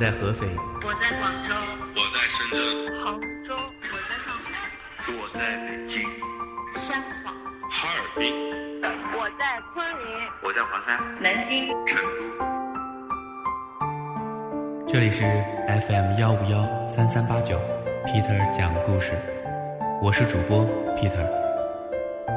我在合肥，我在广州，我在深圳，杭州，我在上海，我在北京，香港，哈尔滨，我在昆明，我在黄山，南京，成都。这里是 FM 幺五幺三三八九，Peter 讲故事，我是主播 Peter。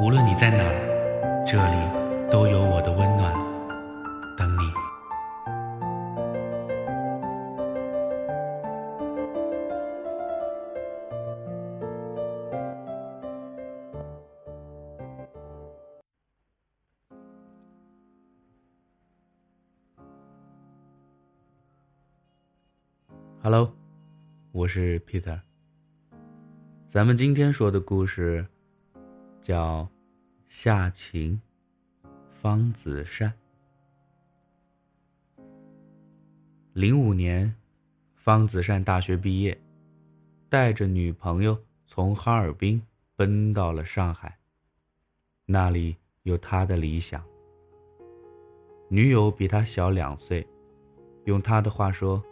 无论你在哪儿，这里都有我的温暖 Hello，我是 Peter。咱们今天说的故事叫《夏晴，方子善》。零五年，方子善大学毕业，带着女朋友从哈尔滨奔到了上海，那里有他的理想。女友比他小两岁，用他的话说。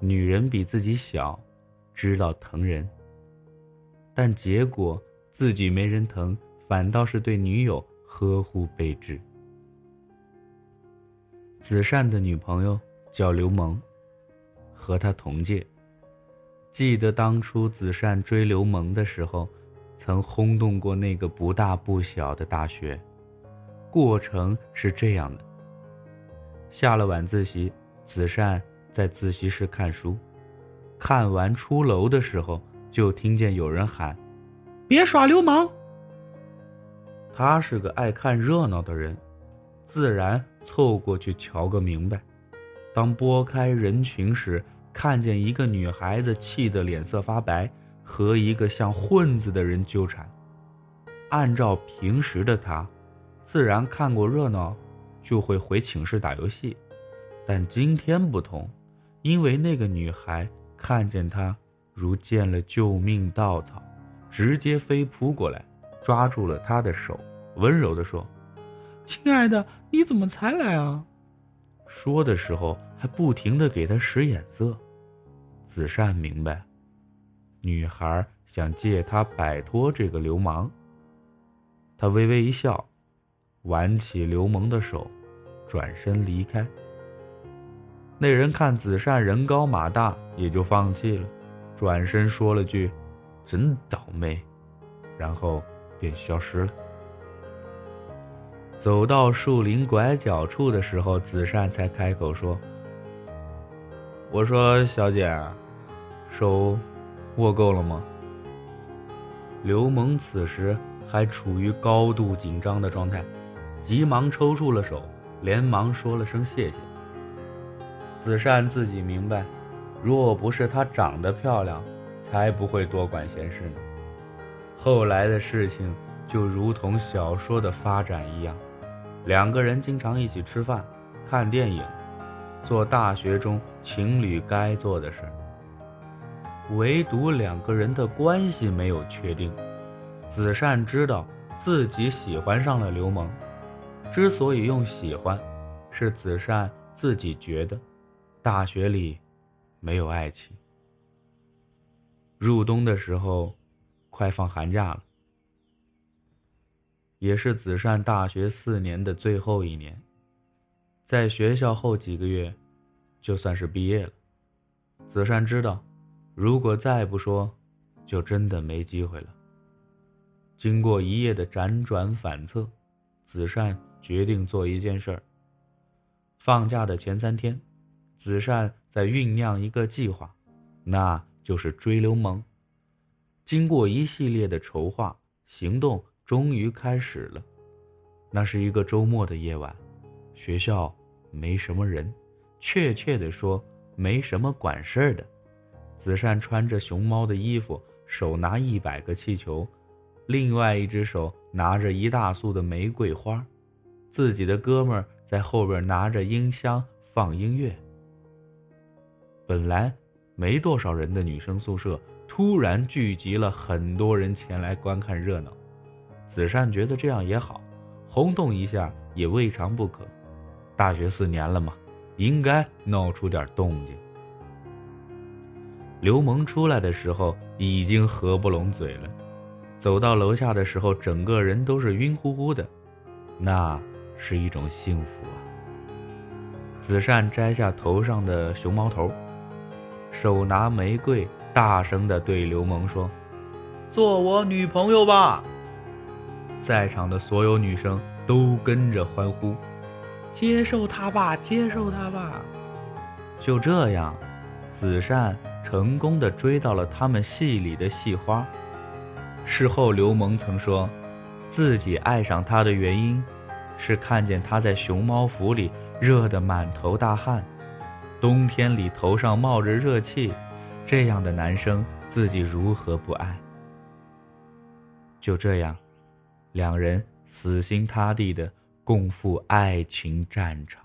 女人比自己小，知道疼人。但结果自己没人疼，反倒是对女友呵护备至。子善的女朋友叫刘萌，和他同届。记得当初子善追刘萌的时候，曾轰动过那个不大不小的大学。过程是这样的：下了晚自习，子善。在自习室看书，看完出楼的时候，就听见有人喊：“别耍流氓！”他是个爱看热闹的人，自然凑过去瞧个明白。当拨开人群时，看见一个女孩子气得脸色发白，和一个像混子的人纠缠。按照平时的他，自然看过热闹，就会回寝室打游戏，但今天不同。因为那个女孩看见他，如见了救命稻草，直接飞扑过来，抓住了他的手，温柔地说：“亲爱的，你怎么才来啊？”说的时候还不停地给他使眼色。子善明白，女孩想借他摆脱这个流氓。他微微一笑，挽起刘萌的手，转身离开。那人看子善人高马大，也就放弃了，转身说了句：“真倒霉”，然后便消失了。走到树林拐角处的时候，子善才开口说：“我说小姐，手握够了吗？”刘萌此时还处于高度紧张的状态，急忙抽出了手，连忙说了声谢谢。子善自己明白，若不是她长得漂亮，才不会多管闲事呢。后来的事情就如同小说的发展一样，两个人经常一起吃饭、看电影，做大学中情侣该做的事儿。唯独两个人的关系没有确定。子善知道自己喜欢上了刘萌，之所以用喜欢，是子善自己觉得。大学里，没有爱情。入冬的时候，快放寒假了，也是子善大学四年的最后一年。在学校后几个月，就算是毕业了。子善知道，如果再不说，就真的没机会了。经过一夜的辗转反侧，子善决定做一件事儿。放假的前三天。子善在酝酿一个计划，那就是追流氓。经过一系列的筹划，行动终于开始了。那是一个周末的夜晚，学校没什么人，确切的说，没什么管事儿的。子善穿着熊猫的衣服，手拿一百个气球，另外一只手拿着一大束的玫瑰花，自己的哥们儿在后边拿着音箱放音乐。本来没多少人的女生宿舍，突然聚集了很多人前来观看热闹。子善觉得这样也好，轰动一下也未尝不可。大学四年了嘛，应该闹出点动静。刘萌出来的时候已经合不拢嘴了，走到楼下的时候，整个人都是晕乎乎的，那是一种幸福啊。子善摘下头上的熊猫头，手拿玫瑰，大声的对刘萌说：“做我女朋友吧！”在场的所有女生都跟着欢呼：“接受他吧，接受他吧！”就这样，子善成功的追到了他们戏里的戏花。事后，刘萌曾说，自己爱上他的原因。是看见他在熊猫府里热得满头大汗，冬天里头上冒着热气，这样的男生自己如何不爱？就这样，两人死心塌地的共赴爱情战场。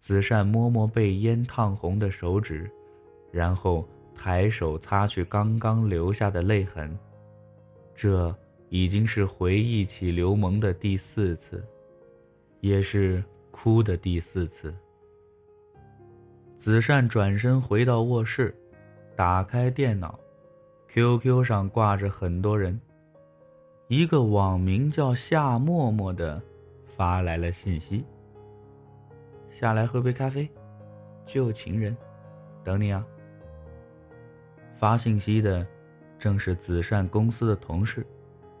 子善摸摸被烟烫红的手指，然后抬手擦去刚刚留下的泪痕，这。已经是回忆起刘蒙的第四次，也是哭的第四次。子善转身回到卧室，打开电脑，QQ 上挂着很多人。一个网名叫夏沫沫的发来了信息：“下来喝杯咖啡，旧情人，等你啊。”发信息的正是子善公司的同事。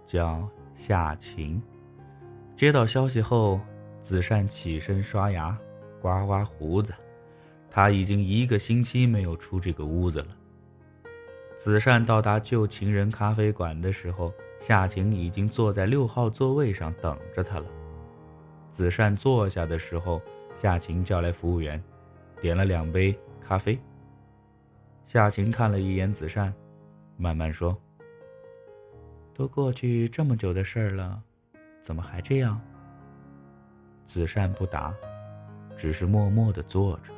叫夏晴。接到消息后，子善起身刷牙，刮刮胡子。他已经一个星期没有出这个屋子了。子善到达旧情人咖啡馆的时候，夏晴已经坐在六号座位上等着他了。子善坐下的时候，夏晴叫来服务员，点了两杯咖啡。夏晴看了一眼子善，慢慢说。都过去这么久的事儿了，怎么还这样？子善不答，只是默默的坐着，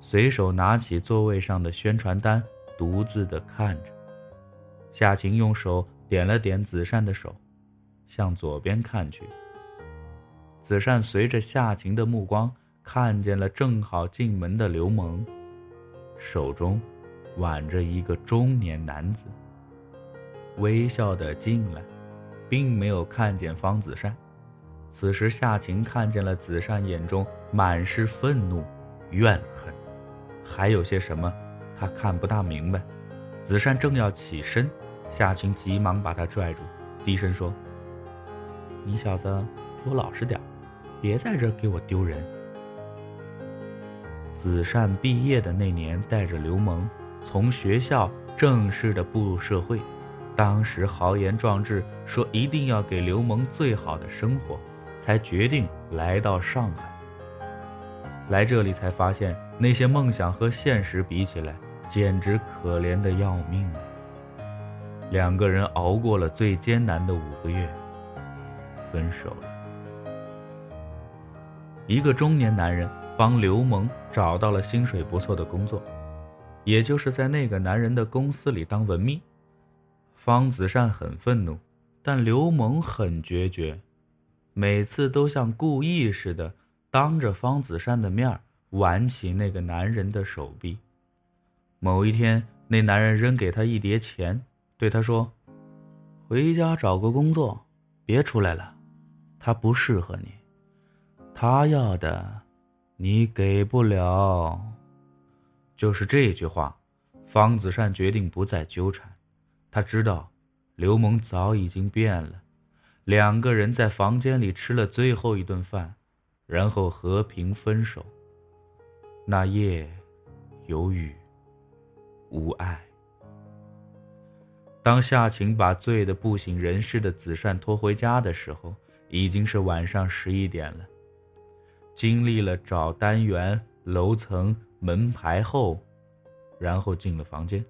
随手拿起座位上的宣传单，独自的看着。夏晴用手点了点子善的手，向左边看去。子善随着夏晴的目光，看见了正好进门的刘蒙，手中挽着一个中年男子。微笑的进来，并没有看见方子善。此时夏晴看见了子善眼中满是愤怒、怨恨，还有些什么，他看不大明白。子善正要起身，夏晴急忙把他拽住，低声说：“你小子给我老实点，别在这给我丢人。”子善毕业的那年，带着刘蒙从学校正式的步入社会。当时豪言壮志说一定要给刘蒙最好的生活，才决定来到上海。来这里才发现，那些梦想和现实比起来，简直可怜的要命啊！两个人熬过了最艰难的五个月，分手了。一个中年男人帮刘蒙找到了薪水不错的工作，也就是在那个男人的公司里当文秘。方子善很愤怒，但刘蒙很决绝，每次都像故意似的，当着方子善的面挽起那个男人的手臂。某一天，那男人扔给他一叠钱，对他说：“回家找个工作，别出来了，他不适合你，他要的，你给不了。”就是这句话，方子善决定不再纠缠。他知道，刘蒙早已经变了。两个人在房间里吃了最后一顿饭，然后和平分手。那夜，有雨，无爱。当夏晴把醉得不省人事的子善拖回家的时候，已经是晚上十一点了。经历了找单元、楼层、门牌后，然后进了房间。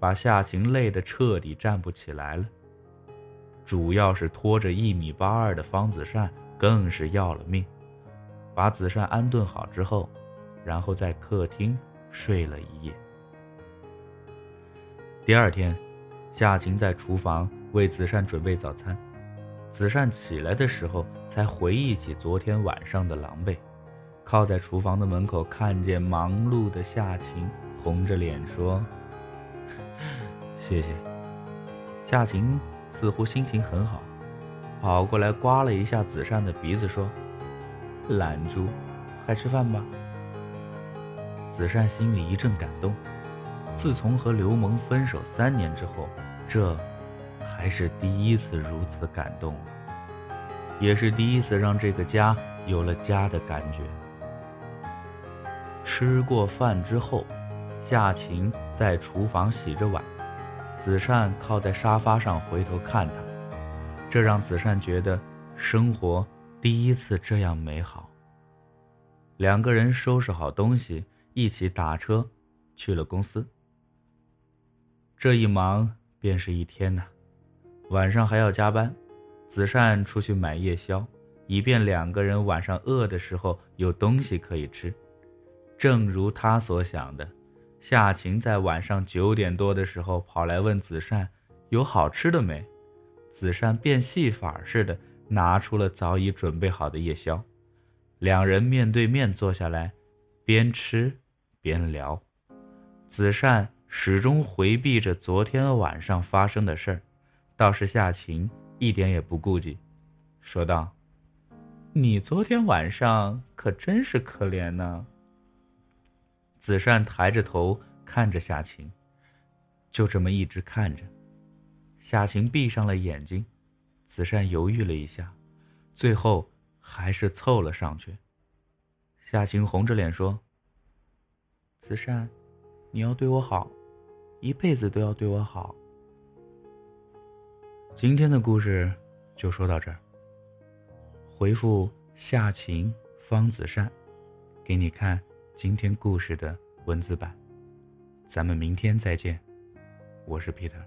把夏晴累得彻底站不起来了，主要是拖着一米八二的方子善更是要了命。把子善安顿好之后，然后在客厅睡了一夜。第二天，夏晴在厨房为子善准备早餐。子善起来的时候，才回忆起昨天晚上的狼狈，靠在厨房的门口，看见忙碌的夏晴，红着脸说：“ 谢谢。”夏晴似乎心情很好，跑过来刮了一下子善的鼻子，说：“懒猪，快吃饭吧。”子善心里一阵感动。自从和刘萌分手三年之后，这还是第一次如此感动，也是第一次让这个家有了家的感觉。吃过饭之后，夏晴在厨房洗着碗，子善靠在沙发上回头看他，这让子善觉得生活第一次这样美好。两个人收拾好东西，一起打车去了公司。这一忙便是一天呐，晚上还要加班，子善出去买夜宵，以便两个人晚上饿的时候有东西可以吃。正如他所想的，夏晴在晚上九点多的时候跑来问子善有好吃的没，子善变戏法似的拿出了早已准备好的夜宵，两人面对面坐下来，边吃边聊，子善。始终回避着昨天晚上发生的事儿，倒是夏晴一点也不顾忌，说道：“你昨天晚上可真是可怜呢。”子善抬着头看着夏晴，就这么一直看着。夏晴闭上了眼睛，子善犹豫了一下，最后还是凑了上去。夏晴红着脸说：“子善，你要对我好。”一辈子都要对我好。今天的故事就说到这儿。回复夏晴方子善，给你看今天故事的文字版。咱们明天再见，我是 Peter。